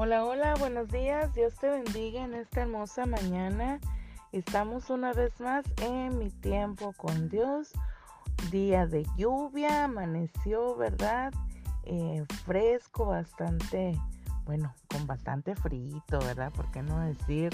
Hola, hola, buenos días. Dios te bendiga en esta hermosa mañana. Estamos una vez más en mi tiempo con Dios. Día de lluvia, amaneció, ¿verdad? Eh, fresco, bastante, bueno, con bastante frito, ¿verdad? ¿Por qué no decir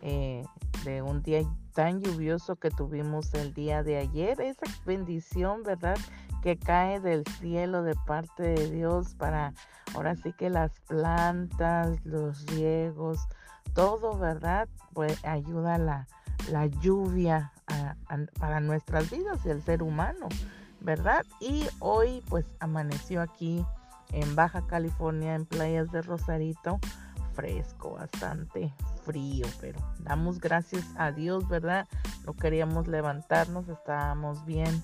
eh, de un día tan lluvioso que tuvimos el día de ayer? Esa bendición, ¿verdad? Que cae del cielo de parte de Dios para ahora sí que las plantas, los riegos, todo, ¿verdad? Pues ayuda la, la lluvia para nuestras vidas y el ser humano, ¿verdad? Y hoy pues amaneció aquí en Baja California, en playas de Rosarito, fresco, bastante frío, pero damos gracias a Dios, ¿verdad? No queríamos levantarnos, estábamos bien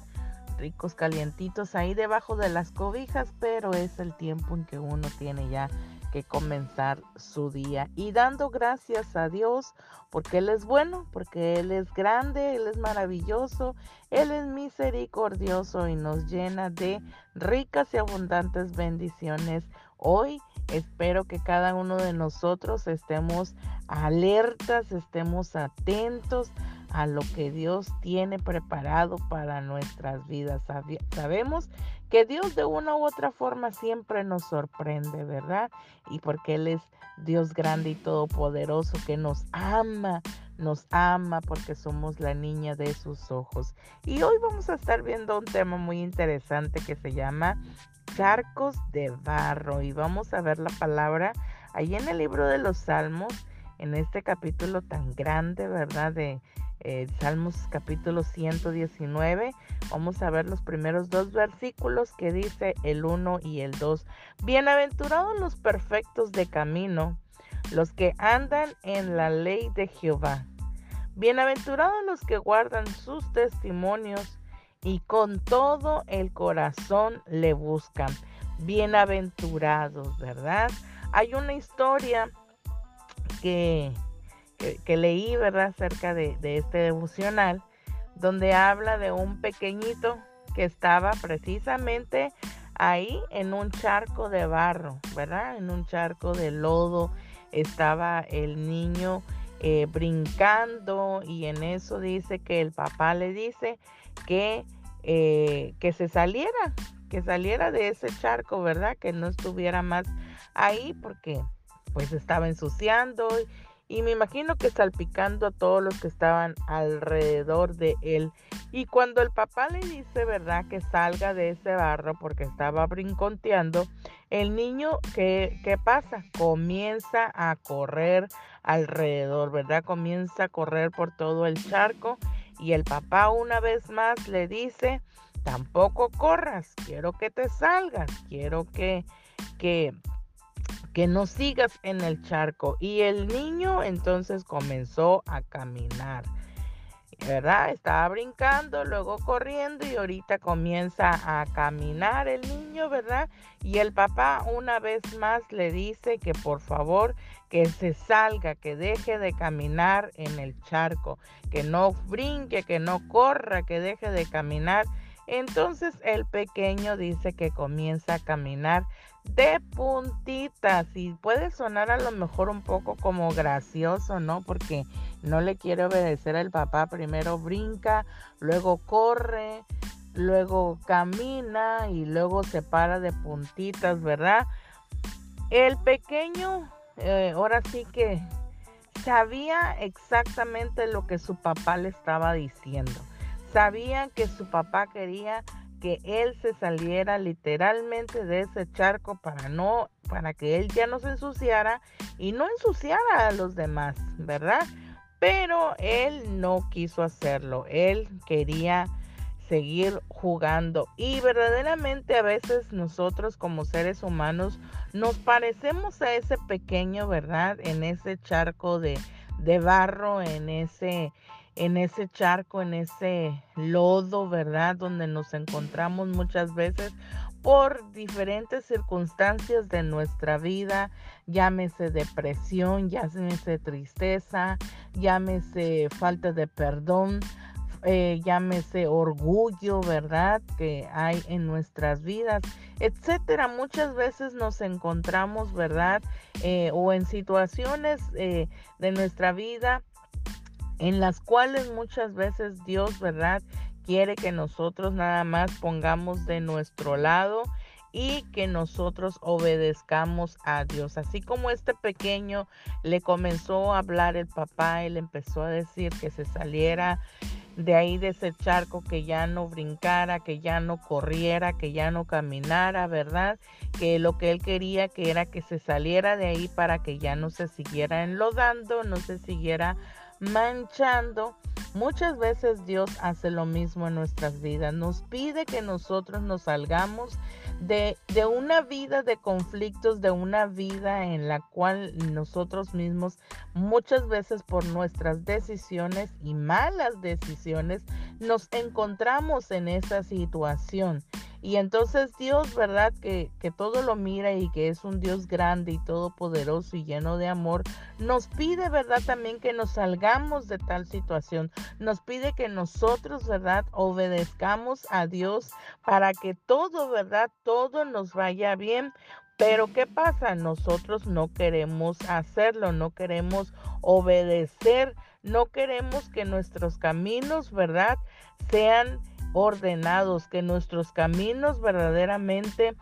ricos calientitos ahí debajo de las cobijas, pero es el tiempo en que uno tiene ya que comenzar su día y dando gracias a Dios porque Él es bueno, porque Él es grande, Él es maravilloso, Él es misericordioso y nos llena de ricas y abundantes bendiciones. Hoy espero que cada uno de nosotros estemos alertas, estemos atentos a lo que Dios tiene preparado para nuestras vidas. Sabemos que Dios de una u otra forma siempre nos sorprende, ¿verdad? Y porque Él es Dios grande y todopoderoso que nos ama, nos ama porque somos la niña de sus ojos. Y hoy vamos a estar viendo un tema muy interesante que se llama charcos de barro y vamos a ver la palabra ahí en el libro de los Salmos, en este capítulo tan grande, ¿verdad? De eh, Salmos capítulo 119. Vamos a ver los primeros dos versículos que dice el 1 y el 2. Bienaventurados los perfectos de camino, los que andan en la ley de Jehová. Bienaventurados los que guardan sus testimonios y con todo el corazón le buscan. Bienaventurados, ¿verdad? Hay una historia que que, leí, ¿verdad?, acerca de, este devocional, donde habla de un pequeñito que estaba precisamente ahí en un charco de barro, ¿verdad? En un charco de lodo estaba el niño eh, brincando y en eso dice que el papá le dice que, eh, que se saliera, que saliera de ese charco, ¿verdad? Que no estuviera más ahí porque pues estaba ensuciando y me imagino que salpicando a todos los que estaban alrededor de él. Y cuando el papá le dice, ¿verdad?, que salga de ese barro porque estaba brinconteando, el niño, ¿qué, ¿qué pasa? Comienza a correr alrededor, ¿verdad? Comienza a correr por todo el charco y el papá una vez más le dice, tampoco corras, quiero que te salgas, quiero que, que que no sigas en el charco. Y el niño entonces comenzó a caminar. ¿Verdad? Estaba brincando, luego corriendo y ahorita comienza a caminar el niño, ¿verdad? Y el papá una vez más le dice que por favor que se salga, que deje de caminar en el charco, que no brinque, que no corra, que deje de caminar. Entonces el pequeño dice que comienza a caminar de puntitas y puede sonar a lo mejor un poco como gracioso, ¿no? Porque no le quiere obedecer al papá, primero brinca, luego corre, luego camina y luego se para de puntitas, ¿verdad? El pequeño, eh, ahora sí que sabía exactamente lo que su papá le estaba diciendo. Sabía que su papá quería que él se saliera literalmente de ese charco para no para que él ya no se ensuciara y no ensuciara a los demás, ¿verdad? Pero él no quiso hacerlo. Él quería seguir jugando y verdaderamente a veces nosotros como seres humanos nos parecemos a ese pequeño, ¿verdad? En ese charco de, de barro, en ese en ese charco, en ese lodo, ¿verdad? Donde nos encontramos muchas veces por diferentes circunstancias de nuestra vida, llámese depresión, llámese tristeza, llámese falta de perdón, eh, llámese orgullo, ¿verdad? Que hay en nuestras vidas, etcétera. Muchas veces nos encontramos, ¿verdad? Eh, o en situaciones eh, de nuestra vida en las cuales muchas veces Dios, ¿verdad? Quiere que nosotros nada más pongamos de nuestro lado y que nosotros obedezcamos a Dios. Así como este pequeño le comenzó a hablar el papá, él empezó a decir que se saliera de ahí de ese charco, que ya no brincara, que ya no corriera, que ya no caminara, ¿verdad? Que lo que él quería que era que se saliera de ahí para que ya no se siguiera enlodando, no se siguiera manchando. Muchas veces Dios hace lo mismo en nuestras vidas. Nos pide que nosotros nos salgamos de, de, una vida de conflictos, de una vida en la cual nosotros mismos muchas veces por nuestras decisiones y malas decisiones nos encontramos en esa situación. Y entonces Dios, ¿verdad? Que, que, todo lo mira y que es un Dios grande y todopoderoso y lleno de amor, nos pide, ¿verdad? También que nos salgamos de tal situación. Nos pide que nosotros, ¿verdad? Obedezcamos a Dios para que todo, ¿verdad? Todo nos vaya bien. Pero ¿qué pasa? Nosotros no queremos hacerlo, no queremos obedecer, no queremos que nuestros caminos, ¿verdad? Sean ordenados, que nuestros caminos verdaderamente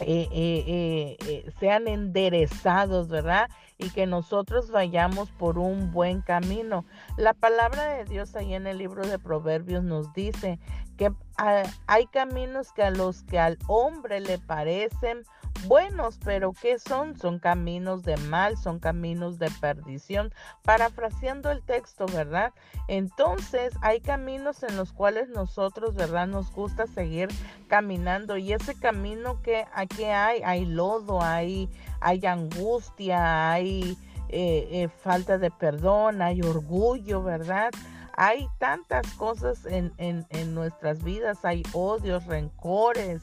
eh, eh, eh, sean enderezados, ¿verdad? Y que nosotros vayamos por un buen camino. La palabra de Dios ahí en el libro de Proverbios nos dice que ah, hay caminos que a los que al hombre le parecen buenos, pero ¿qué son? Son caminos de mal, son caminos de perdición. Parafraseando el texto, ¿verdad? Entonces hay caminos en los cuales nosotros, ¿verdad? Nos gusta seguir caminando y ese camino que aquí hay, hay lodo, hay, hay angustia, hay eh, eh, falta de perdón, hay orgullo, ¿verdad? Hay tantas cosas en, en, en nuestras vidas, hay odios, rencores,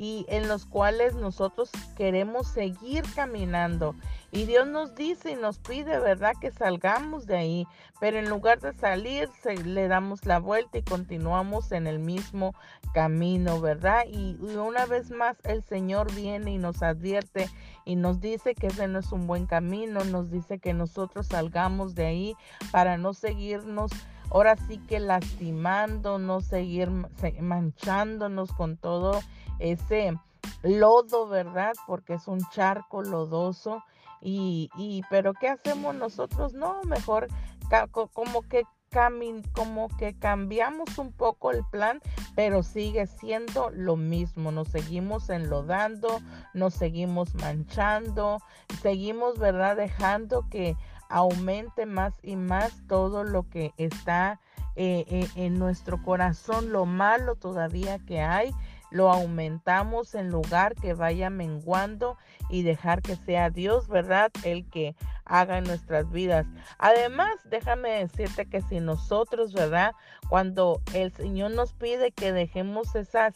y en los cuales nosotros queremos seguir caminando. Y Dios nos dice y nos pide, ¿verdad?, que salgamos de ahí, pero en lugar de salir, le damos la vuelta y continuamos en el mismo camino, ¿verdad? Y, una vez más el Señor viene y nos advierte y nos dice que ese no es un buen camino, nos dice que nosotros salgamos de ahí para no seguirnos ahora sí que lastimando, no seguir manchándonos con todo ese lodo, ¿verdad? Porque es un charco lodoso. Y, y pero ¿qué hacemos nosotros? No, mejor como que como que cambiamos un poco el plan, pero sigue siendo lo mismo. Nos seguimos enlodando, nos seguimos manchando, seguimos, ¿verdad? Dejando que aumente más y más todo lo que está eh, eh, en nuestro corazón, lo malo todavía que hay lo aumentamos en lugar que vaya menguando y dejar que sea Dios, ¿verdad? El que haga en nuestras vidas. Además, déjame decirte que si nosotros, ¿verdad? Cuando el Señor nos pide que dejemos esas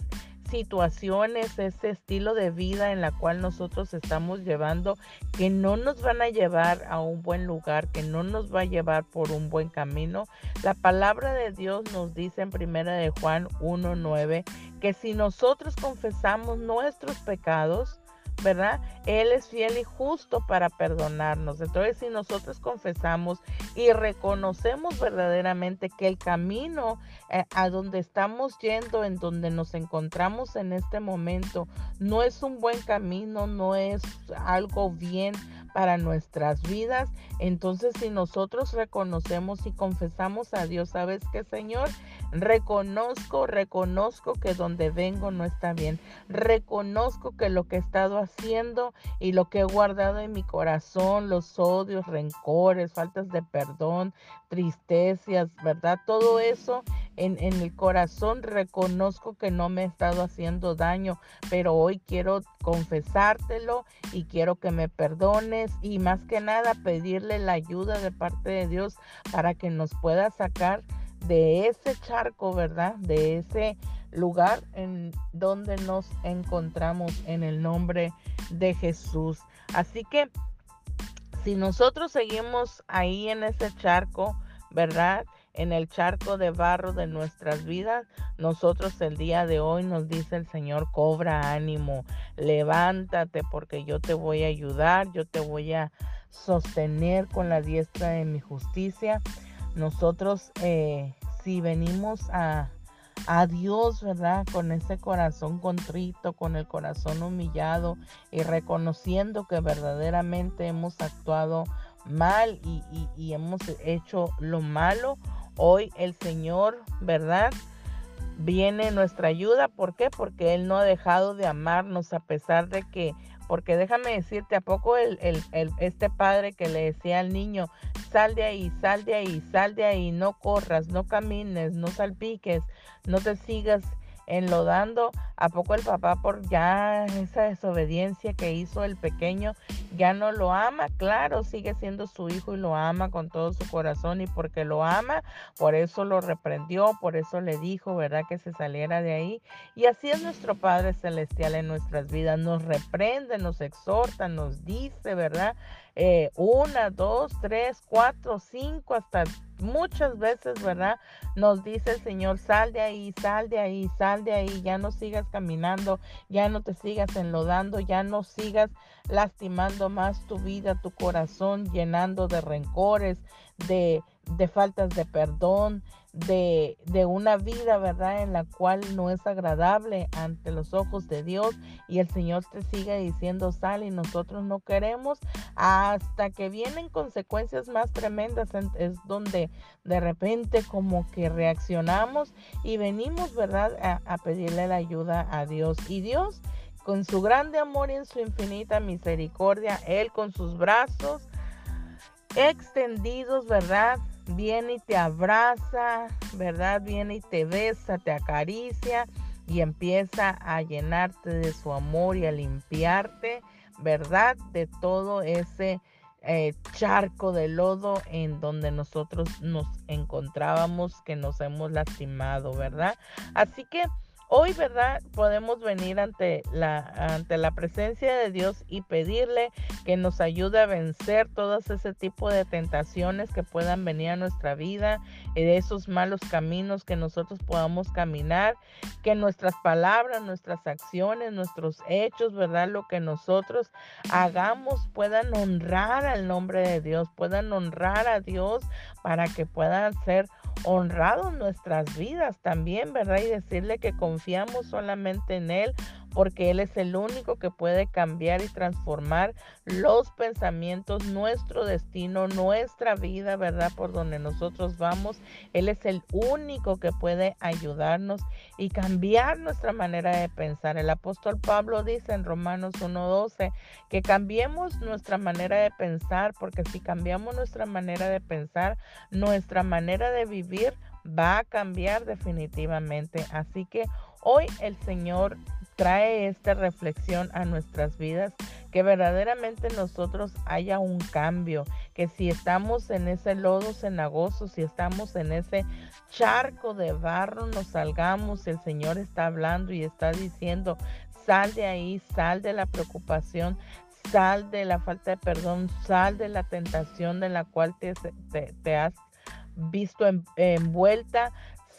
situaciones, ese estilo de vida en la cual nosotros estamos llevando, que no nos van a llevar a un buen lugar, que no nos va a llevar por un buen camino. La palabra de Dios nos dice en primera de Juan 1:9 que si nosotros confesamos nuestros pecados, ¿verdad? Él es fiel y justo para perdonarnos. Entonces, si nosotros confesamos y reconocemos verdaderamente que el camino eh, a donde estamos yendo, en donde nos encontramos en este momento, no es un buen camino, no es algo bien para nuestras vidas. Entonces, si nosotros reconocemos y confesamos a Dios, ¿sabes qué, Señor? Reconozco, reconozco que donde vengo no está bien. Reconozco que lo que he estado haciendo y lo que he guardado en mi corazón, los odios, rencores, faltas de perdón, tristezas, ¿verdad? Todo eso en, en el corazón reconozco que no me he estado haciendo daño, pero hoy quiero confesártelo y quiero que me perdones y más que nada pedirle la ayuda de parte de Dios para que nos pueda sacar de ese charco, ¿verdad? De ese lugar en donde nos encontramos en el nombre de Jesús. Así que si nosotros seguimos ahí en ese charco, ¿verdad? En el charco de barro de nuestras vidas, nosotros el día de hoy nos dice el Señor, cobra ánimo, levántate porque yo te voy a ayudar, yo te voy a sostener con la diestra de mi justicia. Nosotros, eh, si venimos a, a Dios, ¿verdad? Con ese corazón contrito, con el corazón humillado y reconociendo que verdaderamente hemos actuado mal y, y hemos hecho lo malo. Hoy el Señor, ¿verdad? Viene nuestra ayuda. ¿Por qué? Porque Él no ha dejado de amarnos a pesar de que porque déjame decirte, ¿a poco el, este padre que le decía al niño, sal de ahí, sal de ahí, sal de ahí, no corras, no camines, no salpiques, no te sigas enlodando, ¿a poco el papá por ya esa desobediencia que hizo el pequeño ya no lo ama? Claro, sigue siendo su hijo y lo ama con todo su corazón y porque lo ama, por eso lo reprendió, por eso le dijo, ¿verdad? Que se saliera de ahí. Y así es nuestro Padre Celestial en nuestras vidas, nos reprende, nos exhorta, nos dice, ¿verdad? Eh, una, dos, tres, cuatro, cinco, hasta muchas veces, ¿verdad? Nos dice el Señor, sal de ahí, sal de ahí, sal de ahí, ya no sigas caminando, ya no te sigas enlodando, ya no sigas lastimando más tu vida, tu corazón, llenando de rencores, de, de faltas de perdón, de, de, una vida, ¿verdad? En la cual no es agradable ante los ojos de Dios y el Señor te sigue diciendo sal y nosotros no queremos hasta que vienen consecuencias más tremendas es donde de repente como que reaccionamos y venimos, ¿verdad? A, a pedirle la ayuda a Dios y Dios con su grande amor y en su infinita misericordia, Él con sus brazos extendidos, ¿verdad? Viene y te abraza, ¿verdad? Viene y te besa, te acaricia y empieza a llenarte de su amor y a limpiarte, ¿verdad? De todo ese eh, charco de lodo en donde nosotros nos encontrábamos, que nos hemos lastimado, ¿verdad? Así que Hoy, ¿verdad? Podemos venir ante la, ante la presencia de Dios y pedirle que nos ayude a vencer todos ese tipo de tentaciones que puedan venir a nuestra vida, de esos malos caminos que nosotros podamos caminar, que nuestras palabras, nuestras acciones, nuestros hechos, ¿verdad? Lo que nosotros hagamos puedan honrar al nombre de Dios, puedan honrar a Dios para que puedan ser honrados nuestras vidas también, ¿verdad? Y decirle que confiamos solamente en Él porque Él es el único que puede cambiar y transformar los pensamientos, nuestro destino, nuestra vida, ¿verdad? Por donde nosotros vamos. Él es el único que puede ayudarnos y cambiar nuestra manera de pensar. El apóstol Pablo dice en Romanos 1.12 que cambiemos nuestra manera de pensar, porque si cambiamos nuestra manera de pensar, nuestra manera de vivir va a cambiar definitivamente. Así que hoy el Señor trae esta reflexión a nuestras vidas, que verdaderamente nosotros haya un cambio, que si estamos en ese lodo cenagoso, si estamos en ese charco de barro, nos salgamos, el Señor está hablando y está diciendo, sal de ahí, sal de la preocupación, sal de la falta de perdón, sal de la tentación de la cual te, te, has visto envuelta,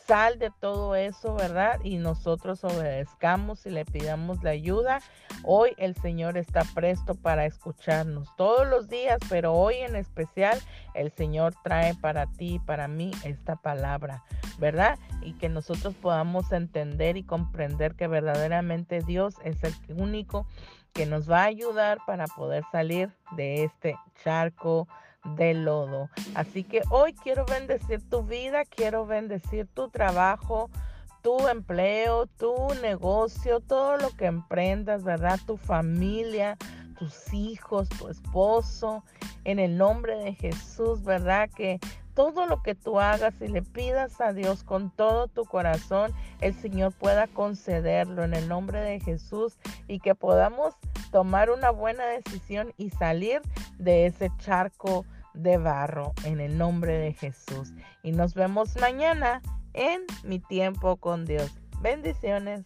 sal de todo eso, ¿verdad? Y nosotros obedezcamos y le pidamos la ayuda. Hoy el Señor está presto para escucharnos todos los días, pero hoy en especial el Señor trae para ti y para mí esta palabra, ¿verdad? Y que nosotros podamos entender y comprender que verdaderamente Dios es el único que nos va a ayudar para poder salir de este charco de lodo. Así que hoy quiero bendecir tu vida, quiero bendecir tu trabajo, tu empleo, tu negocio, todo lo que emprendas, ¿verdad? Tu familia, tus hijos, tu esposo, en el nombre de Jesús, ¿verdad? Que todo lo que tú hagas y le pidas a Dios con todo tu corazón, el Señor pueda concederlo en el nombre de Jesús y que podamos tomar una buena decisión y salir de ese charco de barro en el nombre de Jesús. Y nos vemos mañana en mi tiempo con Dios. Bendiciones.